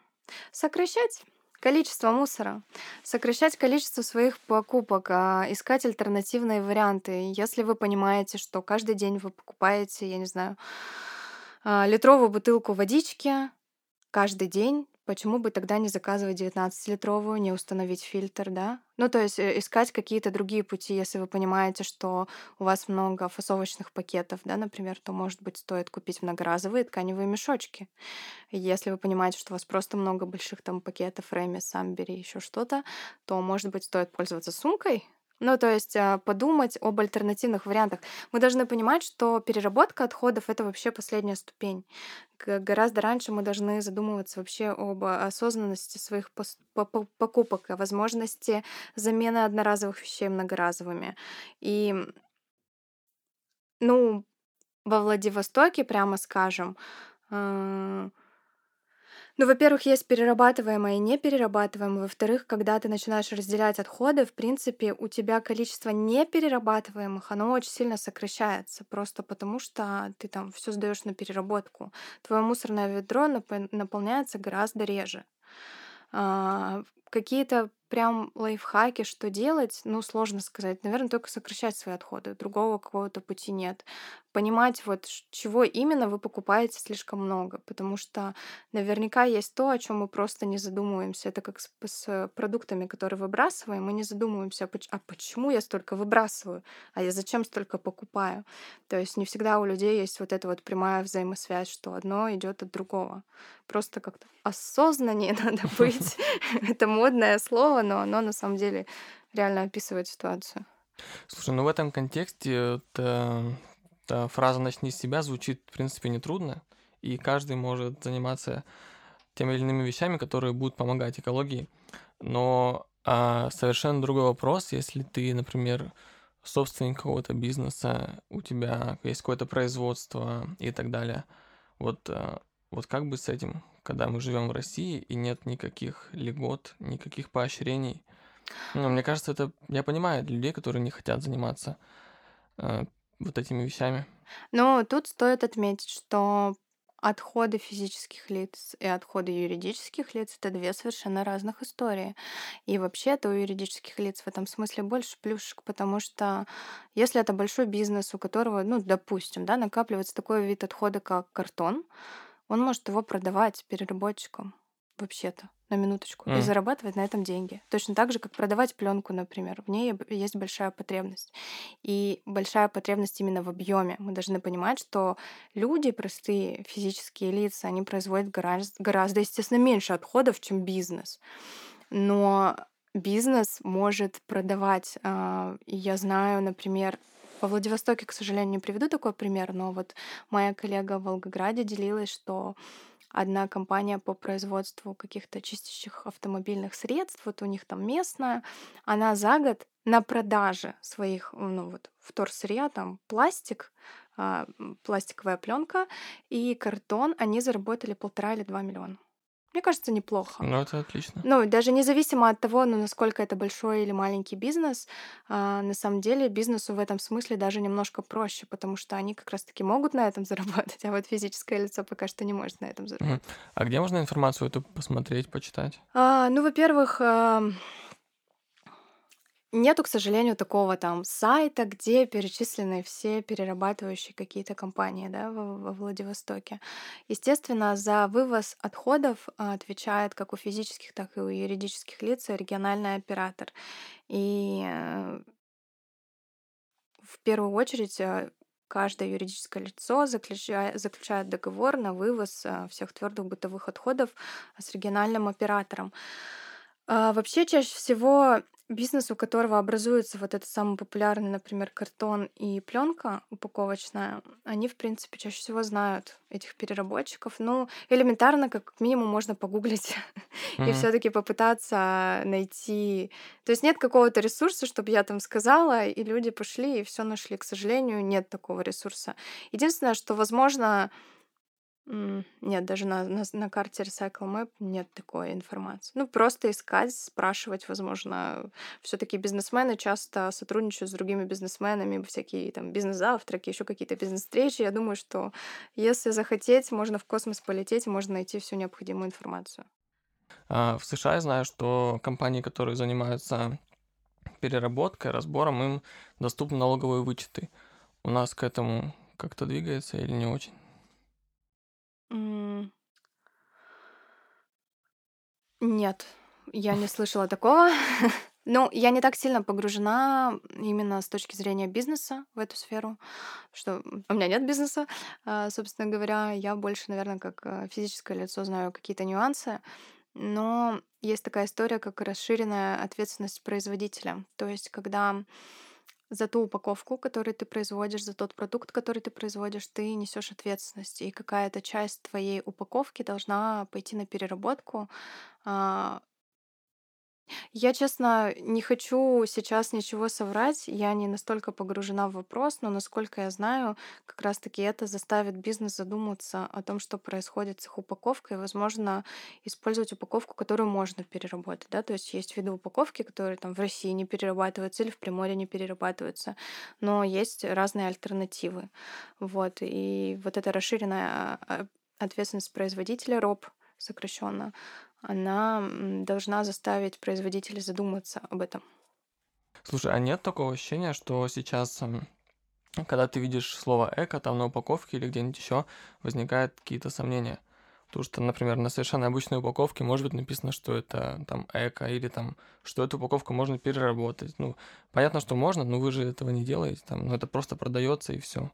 сокращать количество мусора, сокращать количество своих покупок, а, искать альтернативные варианты. Если вы понимаете, что каждый день вы покупаете, я не знаю, а, литровую бутылку водички каждый день, Почему бы тогда не заказывать 19-литровую, не установить фильтр, да? Ну, то есть э, искать какие-то другие пути, если вы понимаете, что у вас много фасовочных пакетов, да, например, то, может быть, стоит купить многоразовые тканевые мешочки. Если вы понимаете, что у вас просто много больших там пакетов, Рэми, Самбери, еще что-то, то, может быть, стоит пользоваться сумкой, ну, то есть а, подумать об альтернативных вариантах. Мы должны понимать, что переработка отходов это вообще последняя ступень. Гораздо раньше мы должны задумываться вообще об осознанности своих покупок, о возможности замены одноразовых вещей многоразовыми. И, ну, во Владивостоке, прямо скажем, э, ну, во-первых, есть перерабатываемое и неперерабатываемое. Во-вторых, когда ты начинаешь разделять отходы, в принципе, у тебя количество неперерабатываемых, оно очень сильно сокращается, просто потому что ты там все сдаешь на переработку. Твое мусорное ведро наполняется гораздо реже. Какие-то прям лайфхаки, что делать, ну, сложно сказать. Наверное, только сокращать свои отходы. Другого какого-то пути нет. Понимать, вот чего именно вы покупаете слишком много, потому что наверняка есть то, о чем мы просто не задумываемся. Это как с, с продуктами, которые выбрасываем, мы не задумываемся, а, а почему я столько выбрасываю, а я зачем столько покупаю. То есть не всегда у людей есть вот эта вот прямая взаимосвязь, что одно идет от другого. Просто как-то осознаннее надо быть. Это модное слово, но оно на самом деле реально описывает ситуацию. Слушай, ну в этом контексте эта, эта фраза «начни с себя» звучит, в принципе, нетрудно, и каждый может заниматься теми или иными вещами, которые будут помогать экологии. Но а, совершенно другой вопрос, если ты, например, собственник какого-то бизнеса, у тебя есть какое-то производство и так далее. Вот, а, вот как бы с этим? когда мы живем в России и нет никаких льгот, никаких поощрений. Ну, мне кажется, это я понимаю людей, которые не хотят заниматься э, вот этими вещами. Но тут стоит отметить, что отходы физических лиц и отходы юридических лиц это две совершенно разных истории. И вообще-то у юридических лиц в этом смысле больше плюшек, потому что если это большой бизнес, у которого, ну, допустим, да, накапливается такой вид отхода, как картон, он может его продавать переработчикам вообще-то на минуточку, и зарабатывать на этом деньги. Точно так же, как продавать пленку, например. В ней есть большая потребность. И большая потребность именно в объеме. Мы должны понимать, что люди, простые физические лица, они производят гораздо, гораздо естественно, меньше отходов, чем бизнес. Но бизнес может продавать. А, я знаю, например, во Владивостоке, к сожалению, не приведу такой пример, но вот моя коллега в Волгограде делилась, что одна компания по производству каких-то чистящих автомобильных средств, вот у них там местная, она за год на продаже своих, ну вот, вторсырья, там пластик, а, пластиковая пленка и картон, они заработали полтора или два миллиона. Мне кажется, неплохо. Ну, это отлично. Ну, даже независимо от того, ну, насколько это большой или маленький бизнес, а, на самом деле бизнесу в этом смысле даже немножко проще, потому что они как раз-таки могут на этом заработать, а вот физическое лицо пока что не может на этом заработать. А где можно информацию эту посмотреть, почитать? А, ну, во-первых, а, Нету, к сожалению, такого там сайта, где перечислены все перерабатывающие какие-то компании да, во, во Владивостоке. Естественно, за вывоз отходов а, отвечает как у физических, так и у юридических лиц региональный оператор. И э, в первую очередь э, каждое юридическое лицо заключает, заключает договор на вывоз э, всех твердых бытовых отходов с региональным оператором. А, вообще, чаще всего Бизнес, у которого образуется вот этот самый популярный, например, картон и пленка упаковочная, они, в принципе, чаще всего знают этих переработчиков. Ну, элементарно, как минимум, можно погуглить и все-таки попытаться найти. То есть нет какого-то ресурса, чтобы я там сказала, и люди пошли и все нашли. К сожалению, нет такого ресурса. Единственное, что, возможно, нет, даже на, на, на карте Recycle Map нет такой информации. Ну, просто искать, спрашивать, возможно. все таки бизнесмены часто сотрудничают с другими бизнесменами, всякие там бизнес-завтраки, еще какие-то бизнес-встречи. Я думаю, что если захотеть, можно в космос полететь, можно найти всю необходимую информацию. А, в США я знаю, что компании, которые занимаются переработкой, разбором, им доступны налоговые вычеты. У нас к этому как-то двигается или не очень? Нет, я не слышала такого. Ну, я не так сильно погружена именно с точки зрения бизнеса в эту сферу, что у меня нет бизнеса, а, собственно говоря. Я больше, наверное, как э, физическое лицо знаю какие-то нюансы. Но есть такая история, как расширенная ответственность производителя. То есть, когда за ту упаковку, которую ты производишь, за тот продукт, который ты производишь, ты несешь ответственность. И какая-то часть твоей упаковки должна пойти на переработку, а, я, честно, не хочу сейчас ничего соврать. Я не настолько погружена в вопрос, но насколько я знаю, как раз-таки это заставит бизнес задуматься о том, что происходит с их упаковкой, и, возможно, использовать упаковку, которую можно переработать. Да? То есть есть виды упаковки, которые там в России не перерабатываются или в Приморье не перерабатываются, но есть разные альтернативы. Вот. И вот эта расширенная а, ответственность производителя РОП сокращенно, она должна заставить производителей задуматься об этом. Слушай, а нет такого ощущения, что сейчас, когда ты видишь слово эко там на упаковке или где-нибудь еще, возникают какие-то сомнения? Потому что, например, на совершенно обычной упаковке может быть написано, что это там эко, или там, что эту упаковку можно переработать. Ну, понятно, что можно, но вы же этого не делаете, там, ну, это просто продается и все.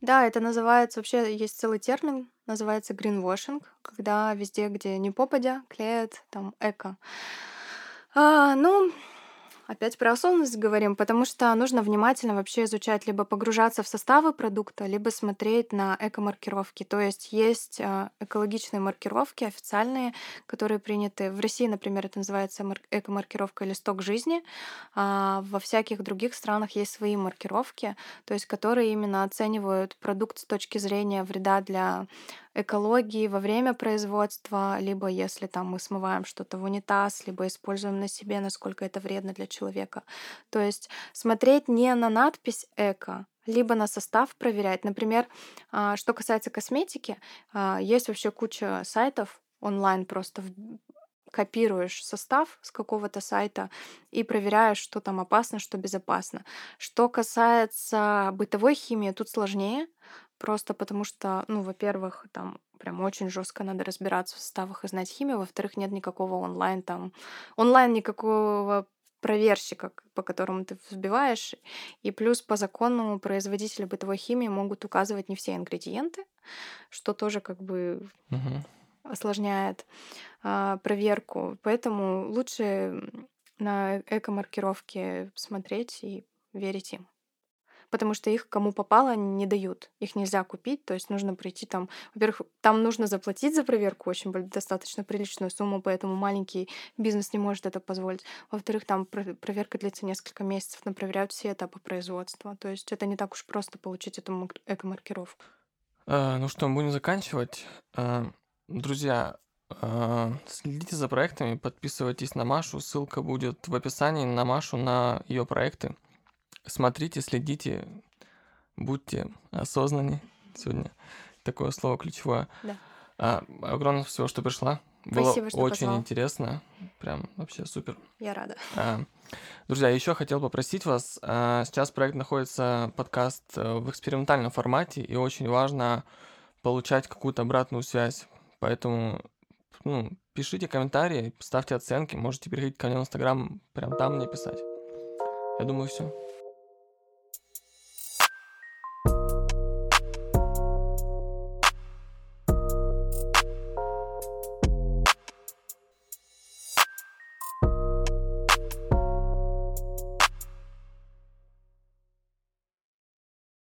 Да, это называется, вообще есть целый термин, называется greenwashing, когда везде, где не попадя, клеят там эко. А, ну, Опять про осознанность говорим, потому что нужно внимательно вообще изучать, либо погружаться в составы продукта, либо смотреть на эко-маркировки. То есть есть а, экологичные маркировки официальные, которые приняты. В России, например, это называется эко-маркировка «Листок жизни». А во всяких других странах есть свои маркировки, то есть которые именно оценивают продукт с точки зрения вреда для экологии во время производства, либо если там мы смываем что-то в унитаз, либо используем на себе, насколько это вредно для человека. То есть смотреть не на надпись «эко», либо на состав проверять. Например, а, что касается косметики, а, есть вообще куча сайтов онлайн просто копируешь состав с какого-то сайта и проверяешь, что там опасно, что безопасно. Что касается бытовой химии, тут сложнее, просто потому что, ну, во-первых, там прям очень жестко надо разбираться в составах и знать химию, во-вторых, нет никакого онлайн там, онлайн никакого проверщика, по которому ты взбиваешь. И плюс по закону производители бытовой химии могут указывать не все ингредиенты, что тоже как бы Мгм. осложняет а, проверку. Поэтому лучше на эко-маркировки смотреть и верить им. Потому что их кому попало не дают. Их нельзя купить, то есть нужно прийти там. Во-первых, там нужно заплатить за проверку очень достаточно приличную сумму, поэтому маленький бизнес не может это позволить. Во-вторых, там про- проверка длится несколько месяцев, но проверяют все этапы производства. То есть это не так уж просто получить эту эко-маркировку. А, ну что, будем заканчивать. А, друзья, а, следите за проектами, подписывайтесь на Машу. Ссылка будет в описании на Машу, на ее проекты. Смотрите, следите, будьте осознанны. Сегодня такое слово ключевое. Да. А, огромное всего, что пришла. Было Спасибо, что очень позвал. интересно. Прям вообще супер. Я рада. А, Друзья, еще хотел попросить вас. а, Сейчас проект находится, подкаст, э, в экспериментальном формате, и очень важно получать какую-то обратную связь. Поэтому ну, пишите комментарии, ставьте оценки, можете переходить ко мне в Инстаграм, прям там мне писать. Я думаю, все.